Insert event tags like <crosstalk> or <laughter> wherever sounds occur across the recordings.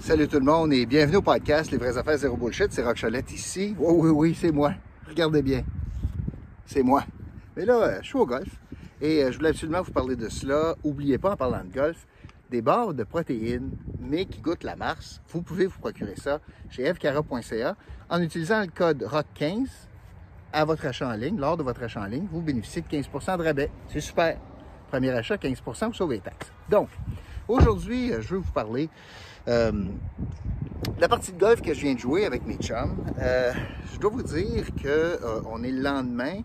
Salut tout le monde et bienvenue au podcast Les vraies affaires zéro bullshit. C'est Rock Cholette ici. Oui, oui, oui, c'est moi. Regardez bien. C'est moi. Mais là, euh, je suis au golf et euh, je voulais absolument vous parler de cela. N'oubliez pas, en parlant de golf, des barres de protéines, mais qui goûtent la Mars. Vous pouvez vous procurer ça chez fcara.ca en utilisant le code ROCK15 à votre achat en ligne. Lors de votre achat en ligne, vous bénéficiez de 15% de rabais. C'est super. Premier achat, 15% vous sauvez les taxes. Donc, aujourd'hui, euh, je veux vous parler euh, la partie de golf que je viens de jouer avec mes chums, euh, je dois vous dire qu'on est le lendemain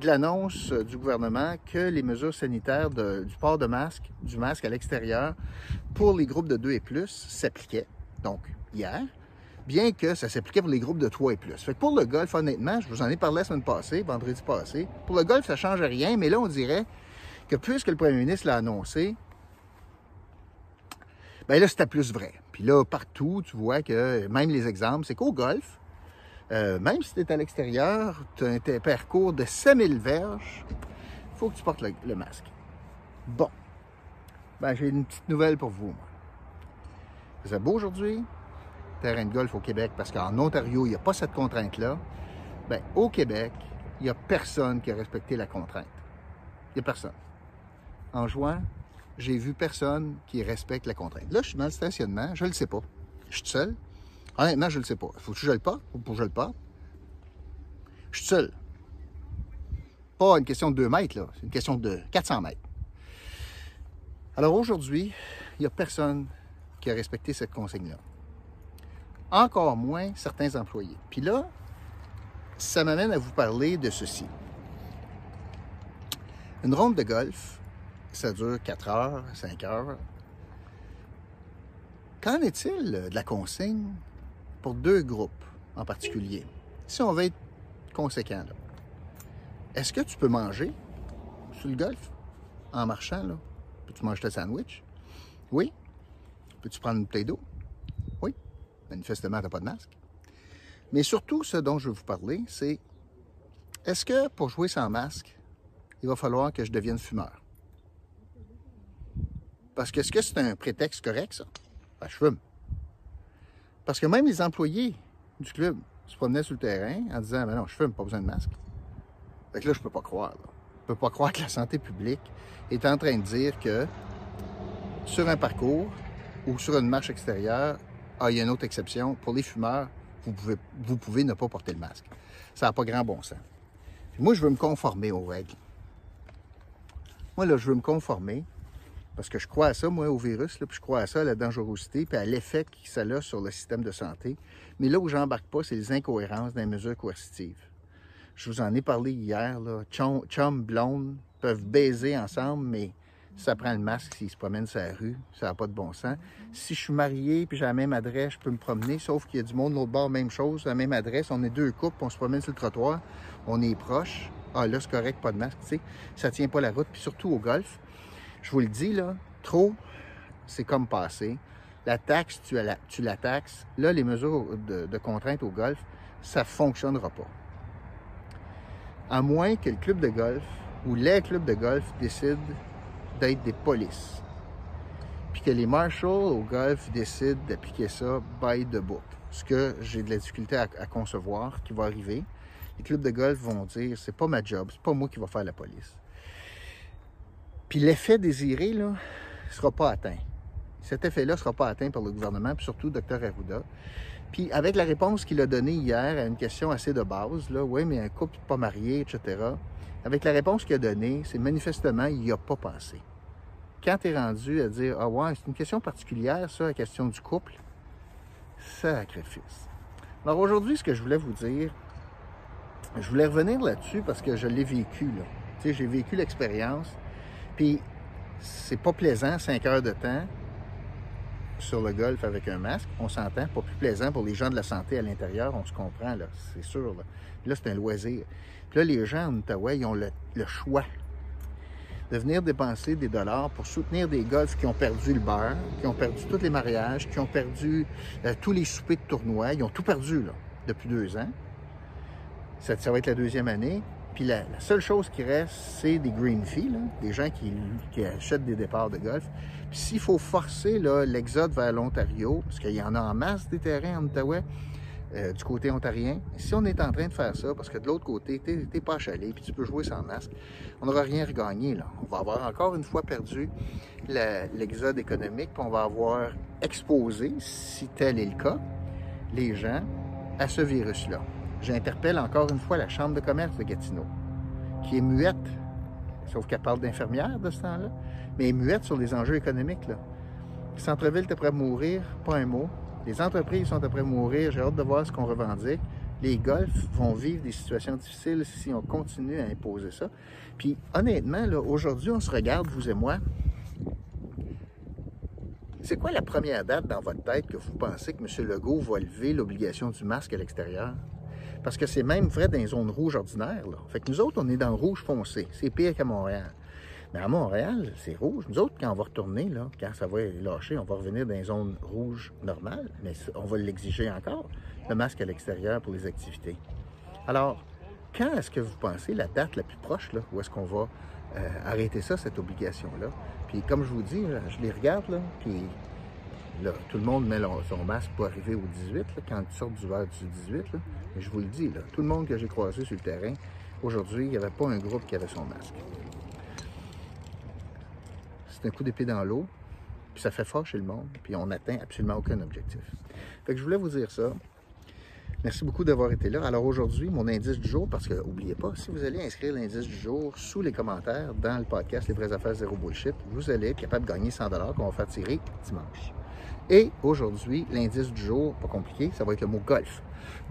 de l'annonce du gouvernement que les mesures sanitaires du port de masque, du masque à l'extérieur pour les groupes de 2 et plus s'appliquaient. Donc, hier, bien que ça s'appliquait pour les groupes de 3 et plus. Fait que pour le golf, honnêtement, je vous en ai parlé la semaine passée, vendredi passé, pour le golf, ça ne change rien, mais là, on dirait que puisque le premier ministre l'a annoncé, Bien là, c'était plus vrai. Puis là, partout, tu vois que même les exemples, c'est qu'au golf, euh, même si tu es à l'extérieur, tu as un parcours de 5000 verges, il faut que tu portes le, masque. Bon. Ben, j'ai une petite nouvelle pour vous. C'est beau aujourd'hui, terrain de golf au Québec, parce qu'en Ontario, il n'y a pas cette contrainte-là. Bien, au Québec, il n'y a personne qui a respecté la contrainte. Il n'y a personne. En juin, j'ai vu personne qui respecte la contrainte. Là, je suis dans le stationnement, je ne le sais pas. Je suis seul. Honnêtement, je ne le sais pas. Faut que je le porte ou pour que je le porte. Je suis seul. Pas une question de 2 mètres, là. C'est une question de 400 mètres. Alors aujourd'hui, il n'y a personne qui a respecté cette consigne-là. Encore moins certains employés. Puis là, ça m'amène à vous parler de ceci. Une ronde de golf, ça dure 4 heures, 5 heures. Qu'en est-il de la consigne pour deux groupes en particulier? Si on veut être conséquent, est-ce que tu peux manger sur le golf en marchant? Là? Peux-tu manger ta sandwich? Oui. Peux-tu prendre une bouteille d'eau? Oui. Manifestement, tu n'as pas de masque. Mais surtout, ce dont je veux vous parler, c'est est-ce que pour jouer sans masque, il va falloir que je devienne fumeur? Parce que est-ce que c'est un prétexte correct, ça? Ben, je fume. Parce que même les employés du club se promenaient sur le terrain en disant Mais non, je fume, pas besoin de masque. Fait que là, je peux pas croire. Là. Je peux pas croire que la santé publique est en train de dire que sur un parcours ou sur une marche extérieure, ah, il y a une autre exception. Pour les fumeurs, vous pouvez, vous pouvez ne pas porter le masque. Ça n'a pas grand bon sens. moi, je veux me conformer aux règles. Moi, là, je veux me conformer parce que je crois à ça, moi, au virus, puis je crois à ça, à la dangerosité, puis à l'effet que ça a sur le système de santé. Mais là où j'embarque pas, c'est les incohérences des mesures coercitives. Je vous en ai parlé hier, là. Chum, chum blonde peuvent baiser ensemble, mais ça prend le masque s'ils se promènent sur la rue. Ça n'a pas de bon sens. Si je suis marié puis j'ai la même adresse, je peux me promener, sauf qu'il y a du monde de l'autre bord, même chose, la même adresse. On est deux couples, on se promène sur le trottoir, on est proche. Ah là, c'est correct, pas de masque, tu sais. Ça tient pas la route. Puis surtout au golf, je vous le dis, là, trop, c'est comme passé. La taxe, tu, la, taxes. Là, les mesures de, de contrainte au golf, ça ne fonctionnera pas. À moins que le club de golf ou les clubs de golf décident d'être des polices. Puis que les marshals au golf décident d'appliquer ça by the book. Ce que j'ai de la difficulté à, à, concevoir qui va arriver. Les clubs de golf vont dire c'est pas ma job, c'est pas moi qui va faire la police. Puis l'effet désiré ne sera pas atteint. Cet effet-là ne sera pas atteint par le gouvernement, puis surtout Dr Arruda. Puis avec la réponse qu'il a donnée hier à une question assez de base, là, oui, mais un couple pas marié, etc. Avec la réponse qu'il a donnée, c'est manifestement, il n'y a pas pensé. Quand tu es rendu à dire, ah ouais, c'est une question particulière, ça, la question du couple, sacrifice. Alors aujourd'hui, ce que je voulais vous dire, je voulais revenir là-dessus parce que je l'ai vécu, là. Tu sais, j'ai vécu l'expérience. Puis, c'est pas plaisant, 5 heures de temps sur le golf avec un masque. On s'entend, pas plus plaisant pour les gens de la santé à l'intérieur, on se comprend, là, c'est sûr. Là, là c'est un loisir. Puis là, les gens en Ottawa, ils ont le, choix de venir dépenser des dollars pour soutenir des golfs qui ont perdu le beurre, qui ont perdu tous les mariages, qui ont perdu euh, tous les soupers de tournoi. Ils ont tout perdu, là, depuis deux ans. Ça, ça va être la deuxième année. Puis la, seule chose qui reste, c'est des green fees, des gens qui, achètent des départs de golf. Puis s'il faut forcer l'exode vers l'Ontario, parce qu'il y en a en masse des terrains en Outaouais, euh, du côté ontarien. Si on est en train de faire ça, parce que de l'autre côté, tu n'es pas chalé, puis tu peux jouer sans masque, on n'aura rien regagné. On va avoir encore une fois perdu l'exode économique, puis on va avoir exposé, si tel est le cas, les gens à ce virus-là. J'interpelle encore une fois la Chambre de commerce de Gatineau, qui est muette, sauf qu'elle parle d'infirmière de ce temps-là, mais est muette sur les enjeux économiques. Là. Centre-ville est prêt à mourir, pas un mot. Les entreprises sont après mourir. J'ai hâte de voir ce qu'on revendique. Les golfs vont vivre des situations difficiles si on continue à imposer ça. Puis honnêtement, aujourd'hui, on se regarde, vous et moi. C'est quoi la première date dans votre tête que vous pensez que M. Legault va lever l'obligation du masque à l'extérieur? Parce que c'est même vrai dans les zones rouges ordinaires. Là. Fait que nous autres, on est dans le rouge foncé. C'est pire qu'à Montréal. Mais à Montréal, c'est rouge. Nous autres, quand on va retourner, quand ça va lâcher, on va revenir dans les zones rouges normales, mais on va l'exiger encore, le masque à l'extérieur pour les activités. Alors, quand est-ce que vous pensez la date la plus proche, là, où est-ce qu'on va euh, arrêter ça, cette obligation-là? Puis comme je vous dis, je les regarde, là, puis là, tout le monde met son masque pour arriver au 18, là, quand ils sortent du verre du 18. Là. Mais je vous le dis, tout le monde que j'ai croisé sur le terrain, aujourd'hui, il n'y avait pas un groupe qui avait son masque c'est un coup d'épée dans l'eau, puis ça fait chez le monde, puis on n'atteint absolument aucun objectif. Fait que je voulais vous dire ça. Merci beaucoup d'avoir été là. Alors aujourd'hui, mon indice du jour, parce que n'oubliez pas, si vous allez inscrire l'indice du jour sous les commentaires dans le podcast Les vraies affaires zéro bullshit, vous allez être capable de gagner 100 qu'on va faire tirer dimanche. Et aujourd'hui, l'indice du jour, pas compliqué, ça va être le mot golf.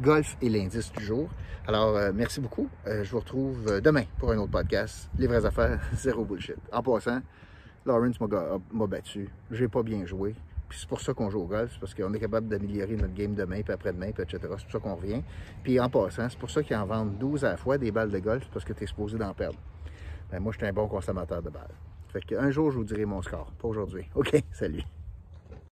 Golf est l'indice du jour. Alors, euh, merci beaucoup. Euh, je vous retrouve euh, demain pour un autre podcast, Les vraies affaires <laughs> zéro bullshit. En passant, Lawrence m'a battu. J'ai pas bien joué. Puis c'est pour ça qu'on joue au golf, parce qu'on est capable d'améliorer notre game demain, puis après-demain, puis etc. C'est pour ça qu'on revient. Puis en passant, c'est pour ça qu'ils en vendent 12 à la fois des balles de golf, parce que tu es exposé d'en perdre. Ben, moi, je suis un bon consommateur de balles. Fait qu'un jour, je vous dirai mon score. Pas aujourd'hui. OK, salut.